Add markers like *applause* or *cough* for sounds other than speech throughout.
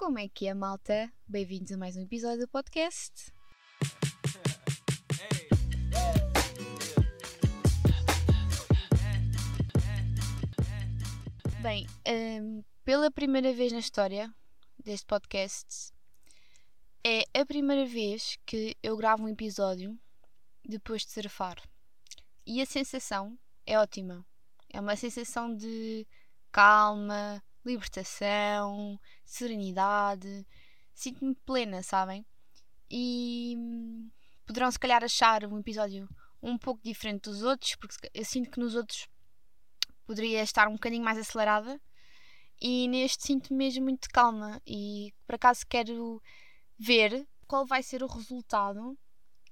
Como é que é, malta? Bem-vindos a mais um episódio do podcast. Bem, hum, pela primeira vez na história deste podcast, é a primeira vez que eu gravo um episódio depois de surfar. E a sensação é ótima. É uma sensação de calma, libertação, serenidade. Sinto-me plena, sabem? E hum, poderão se calhar achar um episódio um pouco diferente dos outros, porque eu sinto que nos outros poderia estar um bocadinho mais acelerada e neste sinto mesmo muito calma e por acaso quero ver qual vai ser o resultado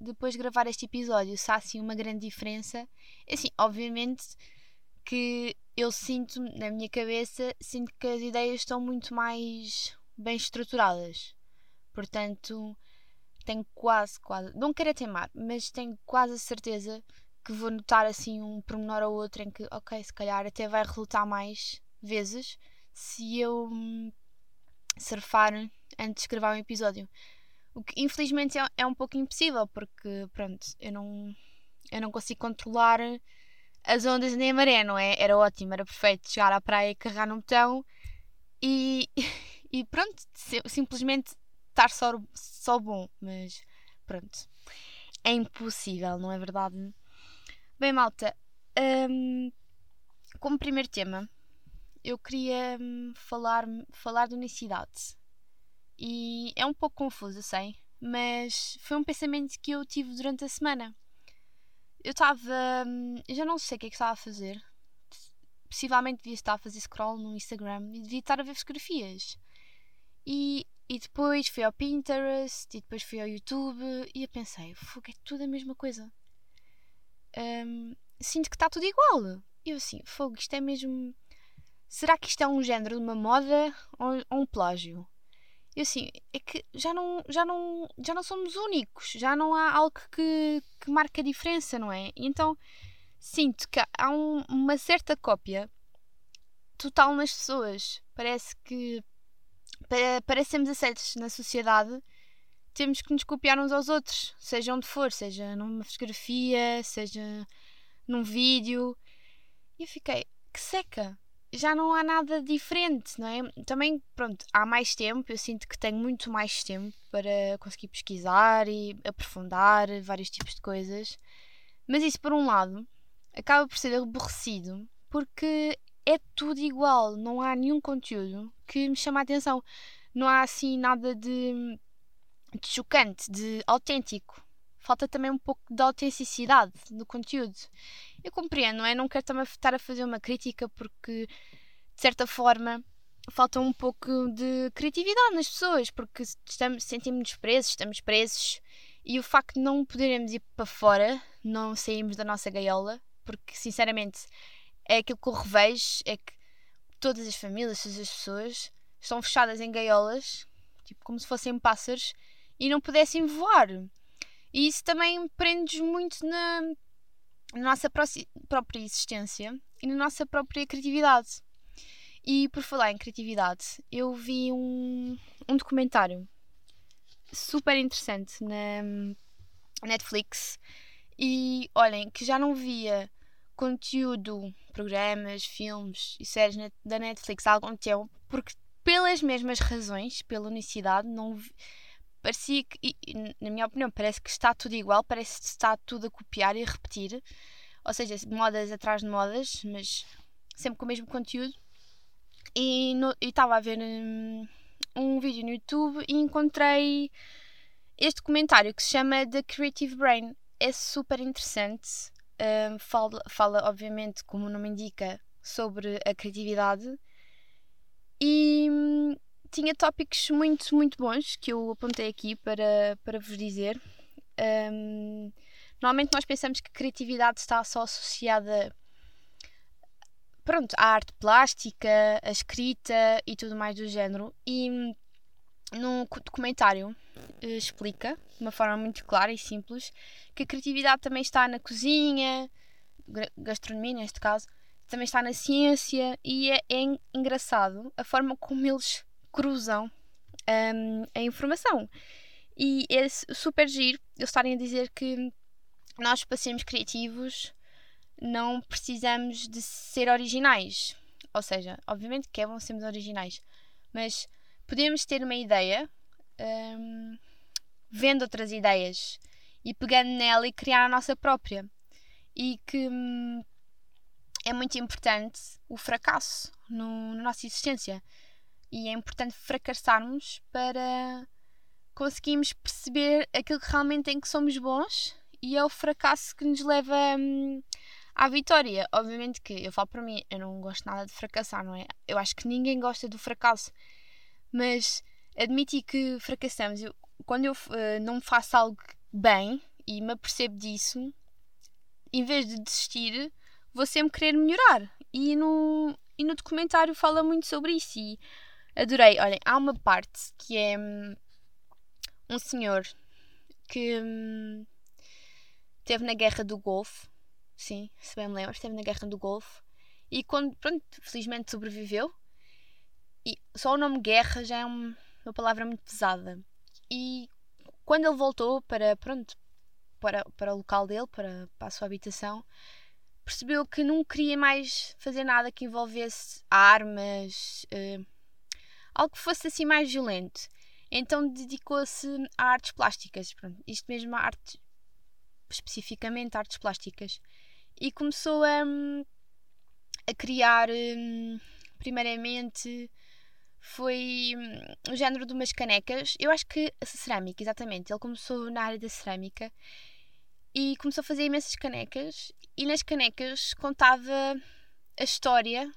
depois de gravar este episódio, se há assim uma grande diferença. Assim, obviamente que eu sinto na minha cabeça, sinto que as ideias estão muito mais bem estruturadas. Portanto, tenho quase, quase, não quero teimar, mas tenho quase a certeza que vou notar assim um pormenor ou outro em que, ok, se calhar até vai resultar mais vezes se eu hum, surfar antes de gravar um episódio. O que infelizmente é, é um pouco impossível porque, pronto, eu não, eu não consigo controlar as ondas nem a maré, não é? Era ótimo, era perfeito chegar à praia, carregar no botão e, *laughs* e pronto, simplesmente estar só, só bom, mas pronto, é impossível, não é verdade? Bem, malta, um, como primeiro tema, eu queria hum, falar, falar de unicidade. E é um pouco confuso, sei, mas foi um pensamento que eu tive durante a semana eu estava. Hum, eu já não sei o que é que estava a fazer. Possivelmente devia estar a fazer scroll no Instagram e devia estar a ver fotografias. E, e depois fui ao Pinterest e depois fui ao YouTube e eu pensei, fogo, é tudo a mesma coisa. Um, sinto que está tudo igual. Eu assim, fogo, isto é mesmo. Será que isto é um género de uma moda ou um plágio? E assim, é que já não, já não, já não somos únicos, já não há algo que, que marque a diferença, não é? E então sinto que há um, uma certa cópia total nas pessoas. Parece que para, para sermos aceitos na sociedade temos que nos copiar uns aos outros, seja onde for, seja numa fotografia, seja num vídeo. E eu fiquei, que seca! Já não há nada diferente, não é? Também, pronto, há mais tempo, eu sinto que tenho muito mais tempo para conseguir pesquisar e aprofundar vários tipos de coisas. Mas isso, por um lado, acaba por ser aborrecido porque é tudo igual, não há nenhum conteúdo que me chame a atenção. Não há assim nada de, de chocante, de autêntico. Falta também um pouco de autenticidade no conteúdo. Eu compreendo, não é? Não quero também estar a fazer uma crítica porque, de certa forma, falta um pouco de criatividade nas pessoas, porque estamos, sentimos-nos presos, estamos presos, e o facto de não podermos ir para fora, não sairmos da nossa gaiola, porque, sinceramente, é aquilo que eu revejo, é que todas as famílias, todas as pessoas, estão fechadas em gaiolas, tipo como se fossem pássaros, e não pudessem voar. E isso também prende-nos muito na, na nossa própria existência e na nossa própria criatividade. E por falar em criatividade, eu vi um, um documentário super interessante na Netflix e olhem que já não via conteúdo, programas, filmes e séries da Netflix há algum tempo porque pelas mesmas razões, pela unicidade, não parecia que, e, na minha opinião, parece que está tudo igual, parece que está tudo a copiar e a repetir. Ou seja, modas atrás de modas, mas sempre com o mesmo conteúdo. E estava a ver um, um vídeo no YouTube e encontrei este comentário que se chama The Creative Brain. É super interessante. Um, fala, fala, obviamente, como o nome indica, sobre a criatividade. E hum, tinha tópicos muito, muito bons que eu apontei aqui para, para vos dizer. Um, normalmente nós pensamos que criatividade está só associada pronto, à arte plástica, à escrita e tudo mais do género. E no documentário eh, explica, de uma forma muito clara e simples, que a criatividade também está na cozinha, gastronomia neste caso, também está na ciência e é, é engraçado a forma como eles cruzam um, a informação. E é super giro eles estarem a dizer que nós, para sermos criativos, não precisamos de ser originais. Ou seja, obviamente que é bom sermos originais, mas podemos ter uma ideia um, vendo outras ideias e pegando nela e criar a nossa própria. E que hum, é muito importante o fracasso no, na nossa existência. E é importante fracassarmos para conseguirmos perceber aquilo que realmente em que somos bons e é o fracasso que nos leva hum, à vitória. Obviamente que eu falo para mim, eu não gosto nada de fracassar, não é? Eu acho que ninguém gosta do fracasso, mas admitir que fracassamos, eu, quando eu uh, não faço algo bem e me apercebo disso, em vez de desistir, vou sempre querer melhorar. E no, e no documentário fala muito sobre isso. E adorei. Olhem, há uma parte que é hum, um senhor que hum, esteve na guerra do Golfo. Sim, se bem me lembro, esteve na guerra do Golfo. E quando, pronto, felizmente sobreviveu. E só o nome guerra já é uma palavra muito pesada. E quando ele voltou para, pronto, para, para o local dele, para, para a sua habitação, percebeu que não queria mais fazer nada que envolvesse armas, uh, algo que fosse assim mais violento. Então dedicou-se a artes plásticas, pronto, isto mesmo a arte, especificamente artes plásticas. E começou a, a criar, um, primeiramente, foi hum, o género de umas canecas. Eu acho que cerâmica, exatamente. Ele começou na área da cerâmica e começou a fazer imensas canecas. E nas canecas contava a história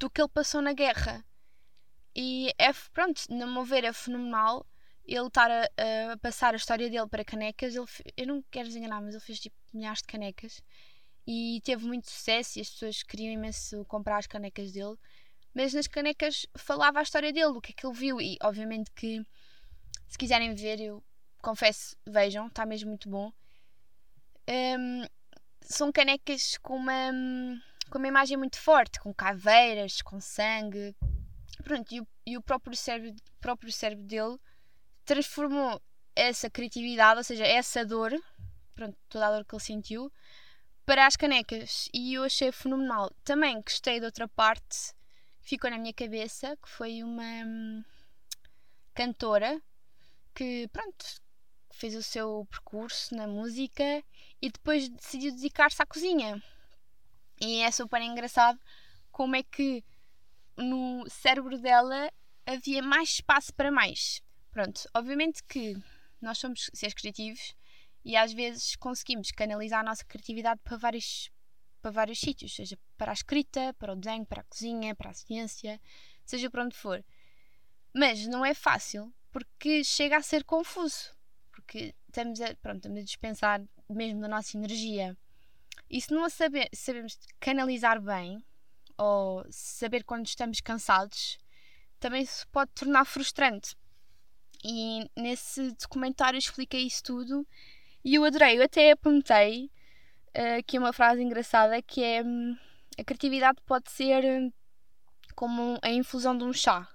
do que ele passou na guerra. E é, pronto, no meu ver, é fenomenal ele estar a, a passar a história dele para canecas. Ele, eu não quero desenganar, mas ele fez tipo milhares de canecas e teve muito sucesso e as pessoas queriam imenso comprar as canecas dele mas nas canecas falava a história dele, o que é que ele viu. E obviamente que se quiserem ver, eu confesso, vejam, está mesmo muito bom. Um, são canecas com uma, com uma imagem muito forte, com caveiras, com sangue. Pronto, e o, e o próprio, cérebro, próprio cérebro dele transformou essa criatividade, ou seja, essa dor, pronto, toda a dor que ele sentiu, para as canecas. E eu achei fenomenal. Também gostei de outra parte ficou na minha cabeça, que foi uma hum, cantora que, pronto, fez o seu percurso na música e depois decidiu dedicar-se à cozinha. E é super engraçado como é que no cérebro dela havia mais espaço para mais. Pronto, obviamente que nós somos seres criativos e às vezes conseguimos canalizar a nossa criatividade para vários para vários sítios, seja para a escrita, para o desenho, para a cozinha, para a ciência, seja para onde for. Mas não é fácil porque chega a ser confuso, porque estamos a, pronto, estamos a dispensar mesmo da nossa energia. E se não a saber, sabemos canalizar bem, ou saber quando estamos cansados, também se pode tornar frustrante. E nesse documentário expliquei isso tudo e eu adorei. Eu até apontei uh, aqui uma frase engraçada que é hum, a criatividade pode ser hum, como a infusão de um chá.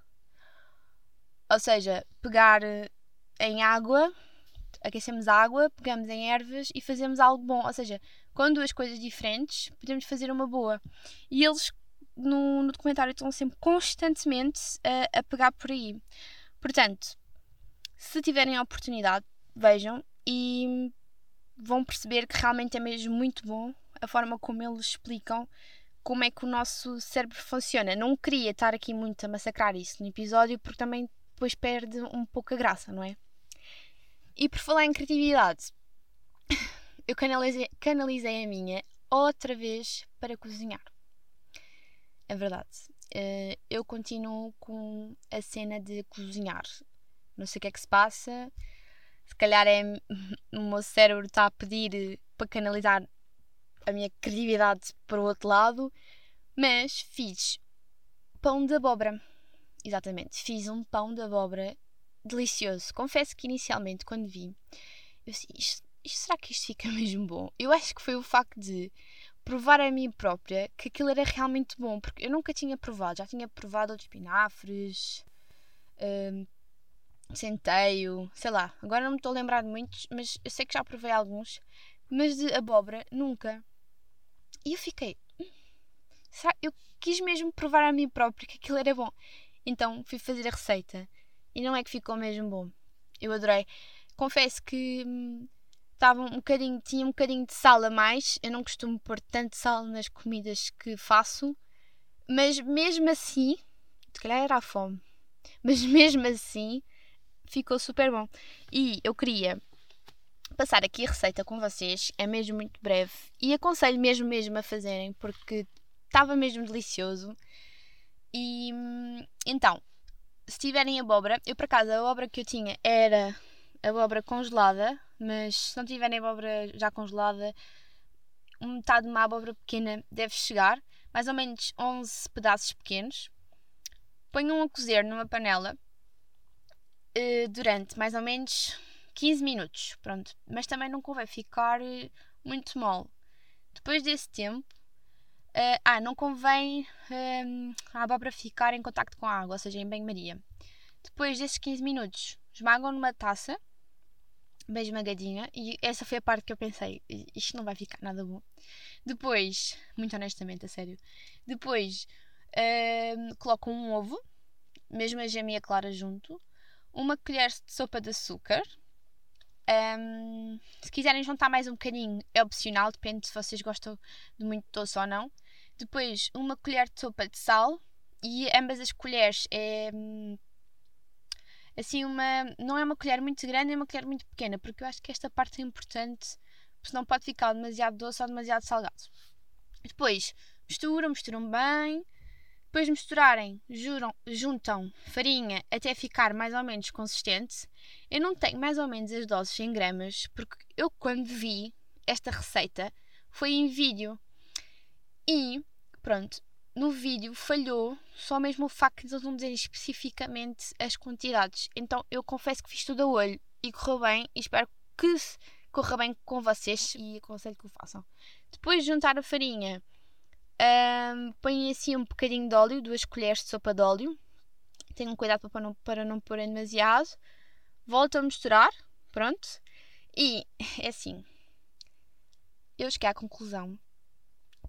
Ou seja, pegar eh, em água, aquecemos a água, pegamos em ervas e fazemos algo bom. Ou seja, com duas coisas diferentes, podemos fazer uma boa. E eles no, no documentário estão sempre constantemente a, a pegar por aí. Portanto, se tiverem a oportunidade, vejam e vão perceber que realmente é mesmo muito bom a forma como eles explicam como é que o nosso cérebro funciona. Não queria estar aqui muito a massacrar isso no episódio porque também depois perde um pouco a graça, não é? E por falar em criatividade, *coughs* eu canalizei, canalizei a minha outra vez para cozinhar. É verdade. Eh, eu continuo com a cena de cozinhar. Não sei o que é que se passa se calhar é *laughs* o meu cérebro está a pedir para canalizar a minha criatividade para o outro lado, mas fiz pão de abóbora. Exatamente, fiz um pão de abóbora delicioso. Confesso que inicialmente, quando vi, eu disse: isto, isto, será que isto fica *laughs* mesmo bom? Eu acho que foi o facto de provar a mim própria que aquilo era realmente bom, porque eu nunca tinha provado, já tinha provado outros espinafres, hum, centeio, sei lá, agora não me estou a lembrar de muitos, mas eu sei que já provei alguns, mas de abóbora nunca. E eu fiquei, hum, será? Eu quis mesmo provar a mim próprio que aquilo era bom. Então fui fazer a receita e não é que ficou mesmo bom. Eu adorei. Confesso que hum, estava um bocadinho, tinha um bocadinho de sal a mais. Eu não costumo pôr tanto sal nas comidas que faço, mas mesmo assim, se calhar era a fome, *laughs* mas mesmo assim ficou super bom. E eu queria passar aqui a receita com vocês, é mesmo muito breve e aconselho mesmo mesmo a fazerem porque estava mesmo delicioso. E então, se tiverem abóbora, eu por acaso a abóbora que eu tinha era abóbora congelada, mas se não tiverem abóbora já congelada, metade de uma abóbora pequena deve chegar, mais ou menos 11 pedaços pequenos. Ponham a cozer numa panela uh, durante mais ou menos 15 minutos, pronto. Mas também não convém ficar uh, muito mole. Depois desse tempo, uh, ah, não convém a abóbora ficar em contacto com a água, ou seja, em banho-maria. Depois desses 15 minutos, esmagam numa taça, bem esmagadinha, e essa foi a parte que eu pensei, isto não vai ficar nada bom. Depois, muito honestamente, a sério, depois uh, coloco um ovo, mesmo a gema e a clara junto, uma colher de sopa de açúcar. Um, se quiserem juntar mais um bocadinho, é opcional, depende se vocês gostam de muito doce ou não. Depois, uma colher de sopa de sal e ambas as colheres é assim uma não é uma colher muito grande, é uma colher muito pequena, porque eu acho que esta parte é importante, porque senão pode ficar demasiado doce ou demasiado salgado. Depois, misturam, misturam bem. Depois de misturarem, juram, juntam farinha até ficar mais ou menos consistente. Eu não tenho mais ou menos as doses em gramas, porque eu quando vi esta receita foi em vídeo. E pronto, no vídeo falhou só mesmo o facto de eles não dizerem especificamente as quantidades. Então eu confesso que fiz tudo a olho e correu bem e espero que corra bem com vocês e aconselho que o façam. Depois de juntar a farinha um, põe assim um bocadinho de óleo, duas colheres de sopa de óleo. Tenham cuidado para não, para não pôr demasiado. Volto a misturar. Pronto. E *laughs* é assim. Eu cheguei à conclusão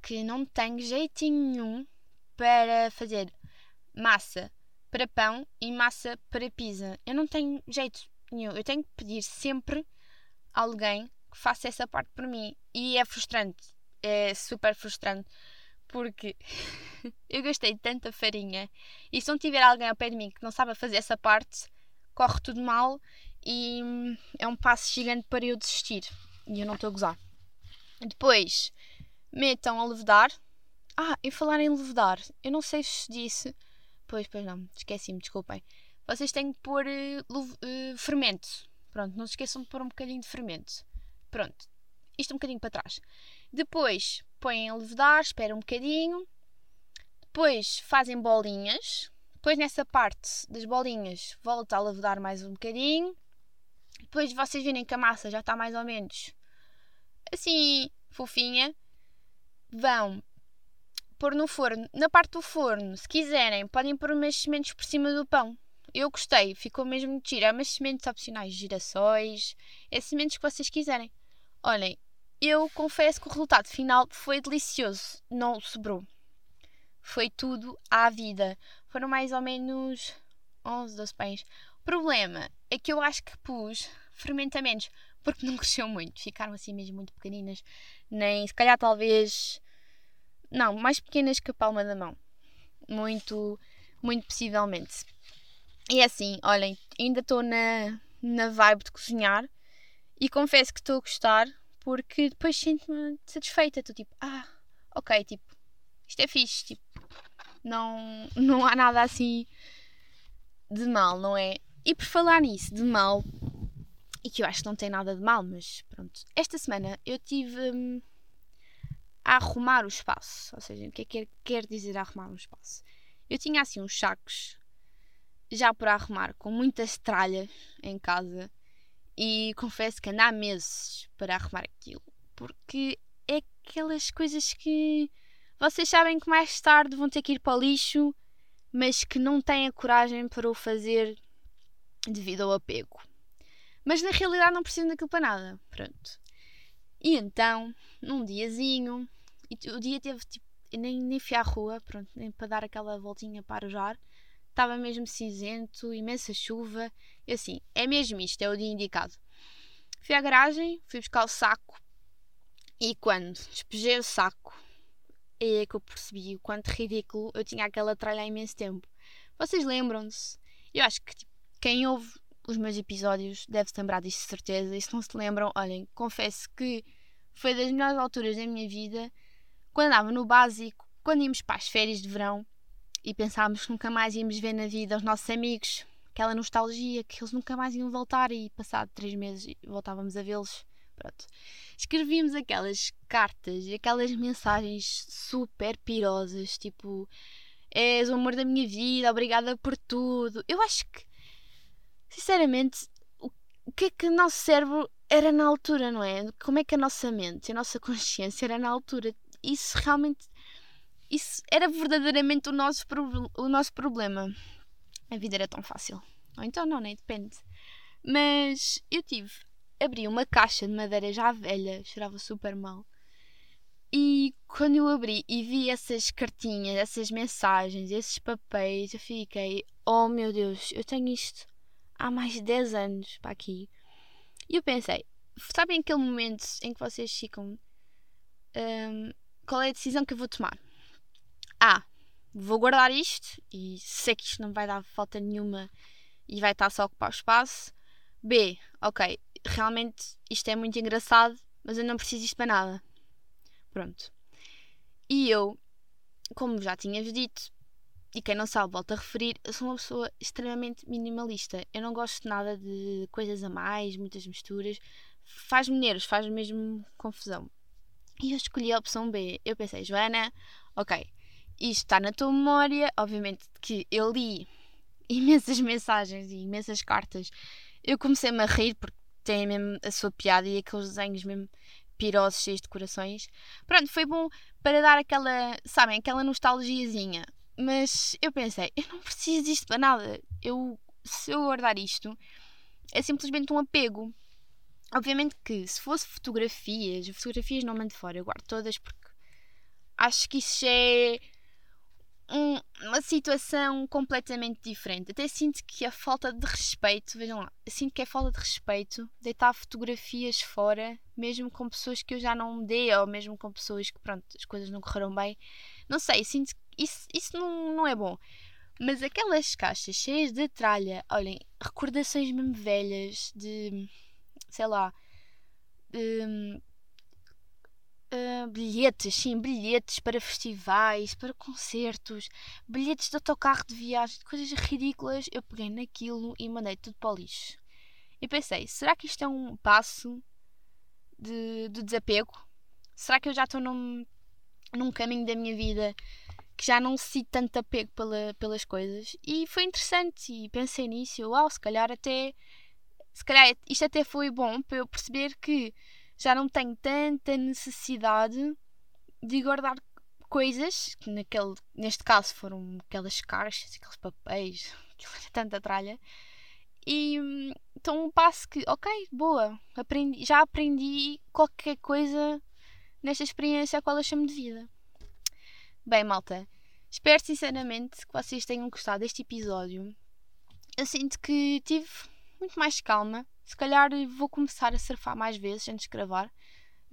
que não tenho jeitinho nenhum para fazer massa para pão e massa para pizza. Eu não tenho jeito nenhum. Eu tenho que pedir sempre alguém que faça essa parte por mim. E é frustrante. É super frustrante porque *laughs* eu gastei tanta farinha e se não tiver alguém ao pé de mim que não sabe fazer essa parte, corre tudo mal e é um passo gigante para eu desistir. E eu não estou a gozar. Depois, metam a levedar. Ah, e falar em levedar, eu não sei se disse. Pois, pois não, esqueci-me, desculpem. Vocês têm que pôr uh, uh, fermento. Pronto, não se esqueçam de pôr um bocadinho de fermento. Pronto, isto um bocadinho para trás. Depois, põem a levedar, esperam um bocadinho, depois fazem bolinhas, depois nessa parte das bolinhas volta a levedar mais um bocadinho, depois vocês virem que a massa já está mais ou menos assim fofinha, vão pôr no forno. Na parte do forno, se quiserem, podem pôr umas sementes por cima do pão. Eu gostei, ficou mesmo giro. É umas sementes opcionais, girassóis, é sementes que vocês quiserem. Olhem, eu confesso que o resultado final foi delicioso, não sobrou. Foi tudo à vida. Foram mais ou menos 11, 12 pães. O problema é que eu acho que pus fermentamentos, porque não *laughs* cresceu muito. Ficaram assim mesmo muito pequeninas. Nem, se calhar, talvez. Não, mais pequenas que a palma da mão. Muito, muito possivelmente. E é assim, olhem, ainda estou na, na vibe de cozinhar e confesso que estou a gostar porque depois sinto-me satisfeita. Estou tipo, ah, ok, tipo, isto é fixe, tipo, não, *laughs* não há nada assim de mal, não é? E por falar nisso, de mal, e que eu acho que não tem nada de mal, mas pronto, esta semana eu tive hum, arrumar o espaço. Ou seja, o que é que quer dizer arrumar um espaço? Eu tinha assim uns sacos já por arrumar, com muitas tralhas em casa e confesso que ando há meses para arrumar aquilo, porque é aquelas coisas que vocês sabem que mais tarde vão ter que ir para o lixo, mas que não têm a coragem para o fazer devido ao apego. Mas na realidade não precisam daquilo para nada. Pronto. E então, num diazinho, o dia teve tipo. Nem, nem fui à rua, pronto, nem para dar aquela voltinha para arejar. Estava mesmo cinzento, imensa chuva. E assim, é mesmo isto, é o dia indicado. Fui à garagem, fui buscar o saco. E quando despejei o saco, é que eu percebi o quanto ridículo eu tinha aquela tralha há imenso tempo. Vocês lembram-se? Eu acho que tipo, quem ouve os meus episódios deve se lembrar disto de certeza. E se não se lembram, olhem, confesso que foi das melhores alturas da minha vida quando andava no básico, quando íamos para as férias de verão e pensávamos que nunca mais íamos ver na vida os nossos amigos, aquela nostalgia que eles nunca mais iam voltar e passado três meses voltávamos a vê-los. Pronto. Escrevíamos aquelas cartas e aquelas mensagens super pirosas, tipo és o amor da minha vida, obrigada por tudo. Eu acho que, sinceramente, o, o que é que o nosso cérebro era na altura, não é? Como é que a nossa mente, a nossa consciência era na altura? Isso realmente. Isso era verdadeiramente o nosso, o nosso problema. A vida era tão fácil. Ou então não, nem depende. Mas eu tive. Abri uma caixa de madeira já velha, cheirava super mal. E quando eu abri e vi essas cartinhas, essas mensagens, esses papéis, eu fiquei: oh meu Deus, eu tenho isto há mais de 10 anos para aqui. E eu pensei: sabem aquele momento em que vocês ficam. Um, qual é a decisão que eu vou tomar? A. Vou guardar isto e sei que isto não vai dar falta nenhuma e vai estar só a ocupar espaço. B. Ok, realmente isto é muito engraçado, mas eu não preciso disto para nada. Pronto. E eu, como já tinha-vos dito, e quem não sabe, volto a referir, eu sou uma pessoa extremamente minimalista. Eu não gosto nada de coisas a mais, muitas misturas. Faz-me nervos, faz mesmo confusão. E eu escolhi a opção B. Eu pensei, Joana, ok, isto está na tua memória. Obviamente que eu li *laughs* imensas mensagens e imensas cartas. Eu comecei-me a rir porque tem mesmo a sua piada e aqueles desenhos mesmo pirosos cheios de corações. Pronto, foi bom para dar aquela, sabem, aquela nostalgiazinha. Mas eu pensei, eu não preciso disto para nada. Eu, se eu guardar isto, é simplesmente um apego. Obviamente que se fosse fotografias, fotografias não mando fora, eu guardo todas porque acho que isso é um, uma situação completamente diferente. Até sinto que a falta de respeito, vejam lá, sinto que é falta de respeito deitar fotografias fora, mesmo com pessoas que eu já não me dei, ou mesmo com pessoas que, pronto, as coisas não correram bem. Não sei, sinto isso, isso não, não é bom. Mas aquelas caixas cheias de tralha, olhem, recordações mesmo velhas de, sei lá, de, Uh, bilhetes, sim, bilhetes para festivais, para concertos, bilhetes de autocarro de viagem, coisas ridículas. Eu peguei naquilo e mandei tudo para o lixo. E pensei, será que isto é um passo de, de desapego? Será que eu já estou num, num caminho da minha vida que já não sinto tanto apego pela, pelas coisas? E foi interessante e pensei nisso. Uau, se calhar até. Se calhar isto até foi bom para eu perceber que já não tenho tanta necessidade de guardar coisas, que naquele, neste caso foram aquelas caixas, aqueles papéis, *laughs* tanta tralha. E então um passo que, ok, boa, aprendi, já aprendi qualquer coisa nesta experiência a qual eu chamo de vida. Bem, malta, espero sinceramente que vocês tenham gostado deste episódio. Eu sinto que tive muito mais calma se calhar vou começar a surfar mais vezes antes de gravar.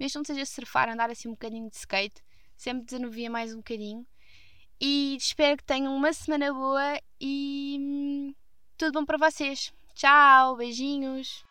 Mesmo que seja surfar, andar assim um bocadinho de skate, sempre desanuvia mais um bocadinho. E espero que tenham uma semana boa e hum, tudo bom para vocês. Tchau, beijinhos.